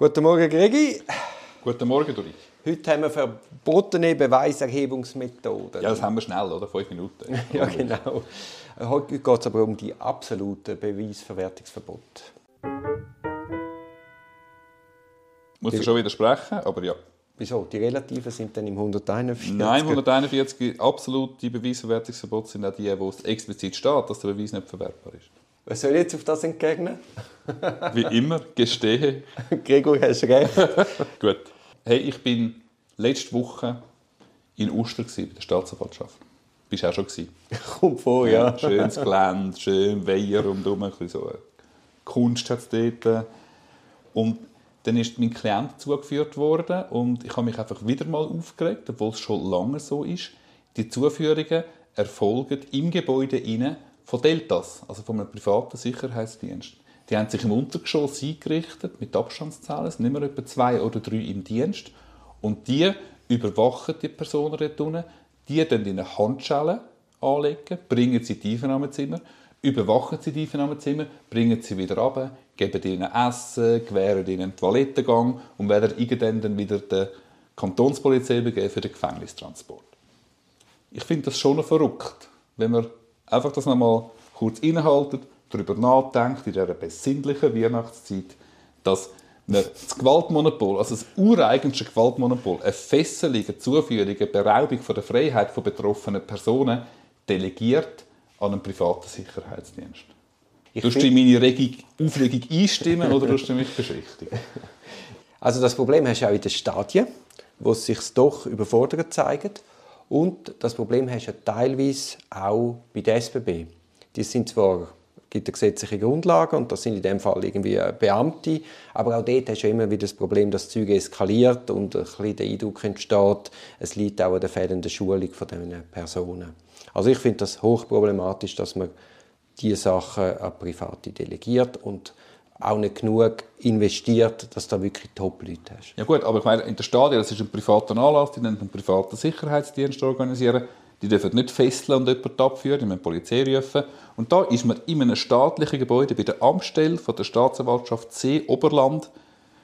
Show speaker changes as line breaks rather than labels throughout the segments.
Guten Morgen, Gregi.
Guten Morgen, Dori.
Heute haben wir verbotene Beweiserhebungsmethoden.
Ja, das haben wir schnell, oder? Fünf Minuten.
ja, genau. Heute geht es aber um die absoluten Beweisverwertungsverbote.
Muss ich schon widersprechen, aber ja.
Wieso? Die relativen sind dann im 141?
Nein, im 141 absolute Beweisverwertungsverbote sind auch die, wo es explizit steht, dass der Beweis nicht verwertbar ist.
Was soll ich jetzt auf das entgegnen?
Wie immer, gestehe.
Gregor, hast recht.
Gut. Hey, ich bin letzte Woche in Uster bei der Staatsanwaltschaft. Bist du auch schon gewesen?
Kommt vor, ja.
ja schönes Gelände, schön Weiher rundherum, ein bisschen so Kunst hat es dort. Und dann ist mein Klient zugeführt worden und ich habe mich einfach wieder mal aufgeregt, obwohl es schon lange so ist. Die Zuführungen erfolgen im Gebäude innen von Deltas, also von einem privaten Sicherheitsdienst. Die haben sich im Untergeschoss eingerichtet mit Abstandszahlen, es sind immer etwa zwei oder drei im Dienst. Und die überwachen die Personen dort unten, die dann in eine Handschelle anlegen, bringen sie in die Einvernahmezimmer, überwachen sie die Einvernahmezimmer, bringen sie wieder runter, geben ihnen Essen, gewähren ihnen einen Toilettengang und werden irgendwann dann wieder der Kantonspolizei begeben für den Gefängnistransport. Ich finde das schon verrückt, wenn man einfach das nochmal kurz innehaltet, darüber nachdenkt, in dieser besinnlichen Weihnachtszeit, dass man das Gewaltmonopol, also das ureigenste Gewaltmonopol, eine Fesselung, eine Zuführung, eine Beraubung von der Freiheit von betroffenen Personen delegiert an einen privaten Sicherheitsdienst. Ich du in meine Regung, Aufregung einstimmen oder du mich beschwichtigen?
Also das Problem hast du auch in den Stadien, wo es sich doch überfordert zeigt. Und das Problem hast du teilweise auch bei der SBB. Die sind zwar gibt eine gesetzliche Grundlage und das sind in dem Fall irgendwie Beamte, aber auch dort hast du immer wieder das Problem, dass Züge eskaliert und ein bisschen der Eindruck entsteht, es liegt auch an der fehlenden Schulung von diesen Personen. Also ich finde das hochproblematisch, dass man diese Sachen an Private delegiert und auch nicht genug investiert, dass du da wirklich Top-Leute hast.
Ja gut, aber ich meine, in der Stadien, das ist ein privater Anlass, die einen privaten Sicherheitsdienst organisieren. Die dürfen nicht fesseln und jemanden abführen, die müssen Polizei rufen. Und da ist man in einem staatlichen Gebäude bei der Amtsstelle von der Staatsanwaltschaft C Oberland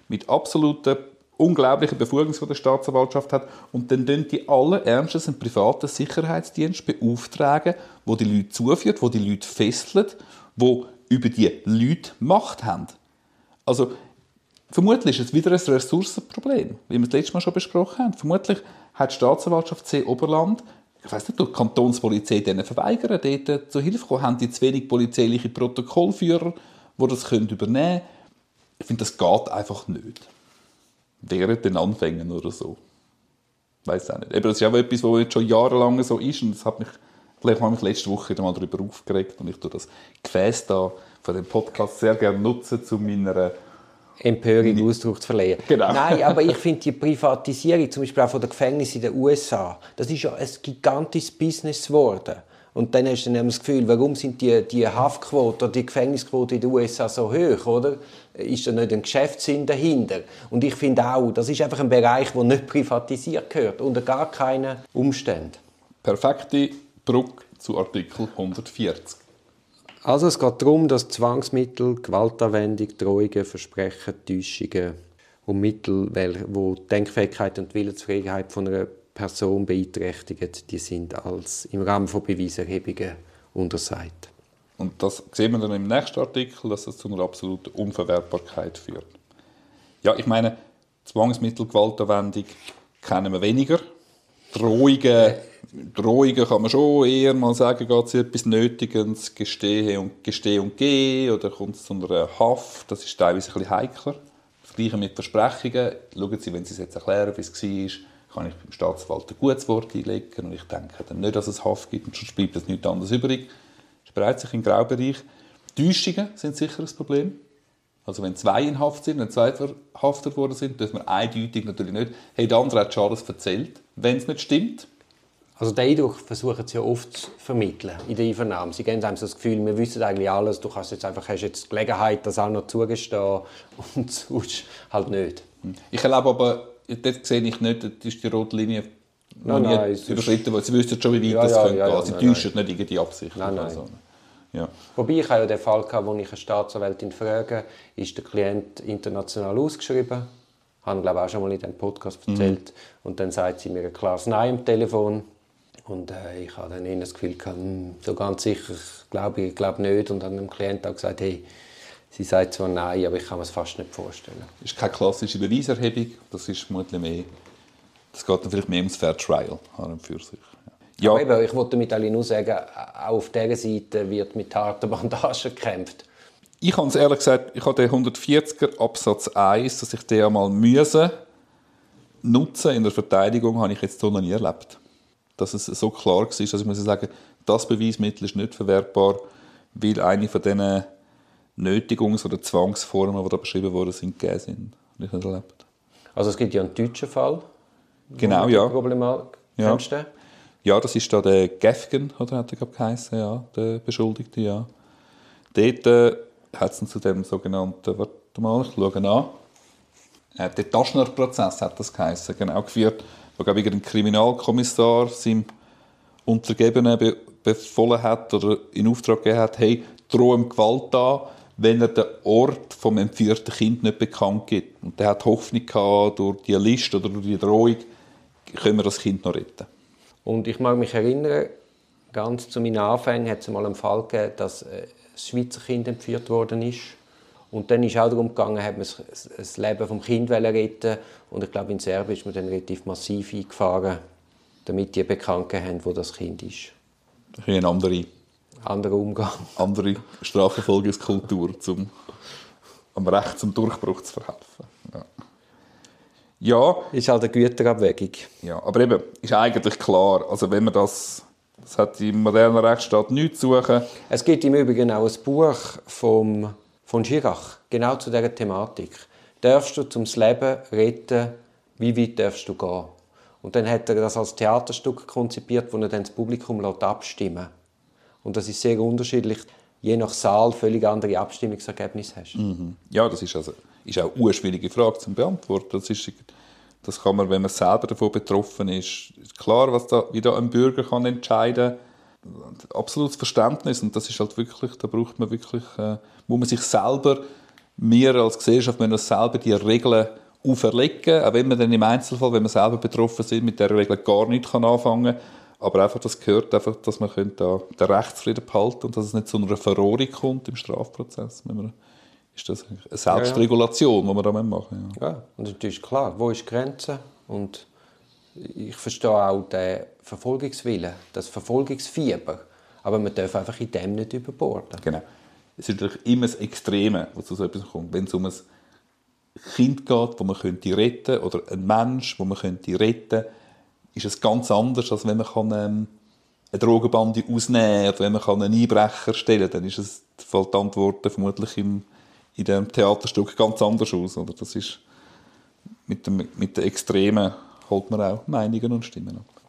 mit absoluten unglaublichen Befugnissen, die der Staatsanwaltschaft hat. Und dann tun die alle ernstes einen privaten Sicherheitsdienst beauftragen, wo die Leute zuführt, wo die Leute fesselt, wo über die Leute Macht haben. Also, vermutlich ist es wieder ein Ressourcenproblem, wie wir das letzte Mal schon besprochen haben. Vermutlich hat die Staatsanwaltschaft C Oberland, ich weiß nicht, die Kantonspolizei denen verweigern, dort zur Hilfe kommen, haben die zu wenig polizeiliche Protokollführer, die das übernehmen können. Ich finde, das geht einfach nicht. Während den Anfängen oder so. Ich weiß auch nicht. Eben, das ist auch etwas, was jetzt schon jahrelang so ist und das hat mich Vielleicht habe ich mich letzte Woche mal darüber aufgeregt und ich tue das Gefäß da von dem Podcast sehr gerne nutzen, zu meiner
Empörung Ausdruck zu verleihen.
Genau.
Nein, aber ich finde die Privatisierung, zum Beispiel auch von der Gefängnisse in den USA, das ist ja ein gigantisches Business geworden. Und dann hast du dann das Gefühl, warum sind die, die Haftquote oder die Gefängnisquote in den USA so hoch, oder? Ist da nicht ein Geschäftssinn dahinter? Und ich finde auch, das ist einfach ein Bereich, der nicht privatisiert gehört, unter gar keinen Umständen.
Perfekte Brücke zu Artikel 140.
Also es geht darum, dass Zwangsmittel, Gewaltanwendung, Drohungen, Versprechen, Täuschungen und Mittel, die die Denkfähigkeit und die Willensfreiheit von einer Person beeinträchtigen, die sind als im Rahmen von Beweiserhebungen untersagt.
Und das sehen wir dann im nächsten Artikel, dass es zu einer absoluten Unverwertbarkeit führt. Ja, ich meine, Zwangsmittel, Gewaltanwendung kennen wir weniger. Drohungen Drohungen kann man schon eher mal sagen, geht es etwas Nötiges, gestehe und, gestehe und gehen oder kommt es zu einer Haft, das ist teilweise ein bisschen heikler. Das Gleiche mit Versprechungen, schauen Sie, wenn Sie es jetzt erklären, wie es war, kann ich beim Staatsverwalter ein gutes Wort einlegen und ich denke dann nicht, dass es Haft gibt und sonst bleibt es nichts anderes übrig. Das bereits sich im Graubereich. Täuschungen sind sicher ein Problem. Also wenn zwei in Haft sind, wenn zwei verhaftet worden sind, dürfen wir eindeutig natürlich nicht, hey, der andere hat schon alles erzählt, wenn es nicht stimmt
also den Eindruck versuchen sie ja oft zu vermitteln in der Einvernahme. Sie geben einem so das Gefühl, wir wissen eigentlich alles, du kannst jetzt einfach, hast jetzt die Gelegenheit, das auch noch zugestehen und sonst halt nicht.
Ich erlebe aber, dort sehe ich nicht, das ist die rote Linie
nein, nein,
überschritten, weil sie wissen schon, wie weit ja, das ja, könnte ja, ja, Sie täuschen nicht irgendwie Absicht.
Nein, nein. So.
Ja.
Wobei ich ja den Fall hatte, wo ich eine Staatsanwältin frage, ist der Klient international ausgeschrieben? Habe glaube auch schon mal in diesem Podcast erzählt. Mhm. Und dann sagt sie mir ein klares Nein am Telefon. Und äh, ich habe dann das Gefühl gehabt, hm, so ganz sicher glaube ich glaube nicht. Und dann dem Klient auch gesagt, hey, sie sagt zwar Nein, aber ich kann mir es fast nicht vorstellen.
Das ist keine klassische Beweiserhebung, das ist vermutlich mehr, das geht dann vielleicht mehr ums Fair Trial an für sich.
Ja. Aber eben, ich wollte damit nur sagen, auch auf dieser Seite wird mit harten Bandagen gekämpft.
Ich habe es ehrlich gesagt, ich habe den 140er Absatz 1, dass ich den einmal müssen nutzen in der Verteidigung, habe ich jetzt so noch nie erlebt. Dass es so klar war, dass ich muss sagen, das Beweismittel ist nicht verwertbar, weil eine von diesen Nötigungs- oder Zwangsformen, die da beschrieben worden sind, gegeben sind. Nicht erlebt.
Also es gibt ja einen deutschen Fall.
Genau, ja.
Problematik.
Ja. Ja, das ist da der Gefgen, oder hat er geheißen, ja, der Beschuldigte, ja. Dort äh, hat es zu dem sogenannten, warte mal, ich schaue an, äh, der Taschner-Prozess hat das geheißen, genau geführt, wo, glaube ich, ein Kriminalkommissar seinem Untergebenen be befohlen hat oder in Auftrag gegeben hat, hey, drohe ihm Gewalt an, wenn er den Ort vom entführten Kind nicht bekannt gibt. Und der hat Hoffnung gehabt, durch die Liste oder durch die Drohung können wir das Kind noch retten.
Und ich mag mich erinnern, ganz zu meinen Anfängen hat es mal einen Fall gegeben, dass äh, ein Schweizer Kind entführt worden ist. Und dann ist auch darum gegangen, hat man das Leben des Kindes retten Und ich glaube, in Serbien ist man dann relativ massiv eingefahren, damit die bekannt haben, wo das Kind ist.
Ein andere
anderer Umgang.
Andere Strafverfolgungskultur, um am Recht zum Durchbruch zu verhelfen. Ja.
Ja. Ist halt eine Güterabwägung.
Ja, aber eben, ist eigentlich klar, also wenn man das, das hat im modernen Rechtsstaat nichts zu suchen.
Es gibt im Übrigen auch ein Buch vom, von Girach, genau zu dieser Thematik. Darfst du zum Leben retten, wie weit darfst du gehen? Und dann hat er das als Theaterstück konzipiert, wo er dann das Publikum abstimmen lässt. Und das ist sehr unterschiedlich. Je nach Saal völlig andere Abstimmungsergebnisse hast.
Mhm. Ja, das ist, also, ist auch eine schwierige Frage zu beantworten. Das, ist, das kann man, wenn man selber davon betroffen ist, klar, was da, wie da ein Bürger kann entscheiden kann. Absolutes Verständnis. Und das ist halt wirklich, da braucht man wirklich, äh, muss man sich selber, wir als Gesellschaft, wir selber die Regeln auferlegen, auch wenn man dann im Einzelfall, wenn wir selber betroffen sind, mit der Regel gar nicht anfangen kann, aber einfach, das gehört einfach, dass man da den Rechtsfrieden behalten und dass es nicht zu einer Verrohung kommt im Strafprozess. Ist das eine Selbstregulation, ja, ja. die wir da machen
ja. ja, und natürlich klar, wo ist die Grenze? Und ich verstehe auch den Verfolgungswillen, das Verfolgungsfieber. Aber man darf einfach in dem nicht überborden.
Genau. Es ist natürlich immer das Extreme, was zu so etwas kommt. Wenn es um ein Kind geht, das man könnte retten oder ein Mensch, den man könnte retten könnte, ist es ganz anders, als wenn man kann, ähm, eine Drogenbande ausnehmen kann oder wenn man kann einen Einbrecher stellen kann. Dann ist es, fällt die Antwort vermutlich im, in dem Theaterstück ganz anders aus. Oder? Das ist, mit, dem, mit den Extremen holt man auch Meinungen und Stimmen ab.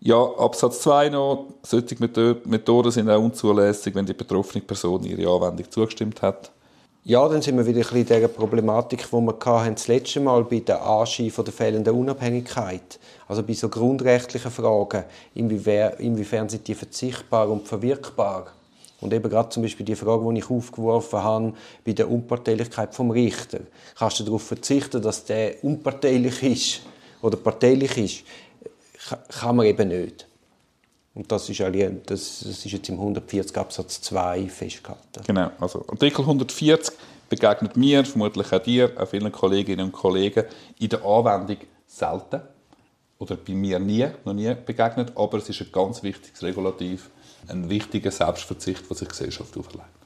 Ja, Absatz 2 noch. Solche Methoden sind auch unzulässig, wenn die betroffene Person ihre Anwendung zugestimmt hat.
Ja, dann sind wir wieder in der Problematik, die wir hatten, das letzte Mal bei der Anschiebe der fehlenden Unabhängigkeit. Also bei so grundrechtlichen Fragen, inwiefern sind die verzichtbar und verwirkbar. Und eben gerade zum Beispiel die Frage, die ich aufgeworfen habe, bei der Unparteilichkeit vom Richter. Kannst du darauf verzichten, dass der unparteilich ist oder parteilich ist? Kann man eben nicht. Und das ist, das, ist jetzt im 140 Absatz 2 festgehalten.
Genau, also Artikel 140 begegnet mir, vermutlich auch dir, auch vielen Kolleginnen und Kollegen, in der Anwendung selten. Oder bei mir nie, noch nie begegnet. Aber es ist ein ganz wichtiges Regulativ, ein wichtiger Selbstverzicht, was sich Gesellschaft auferlegt.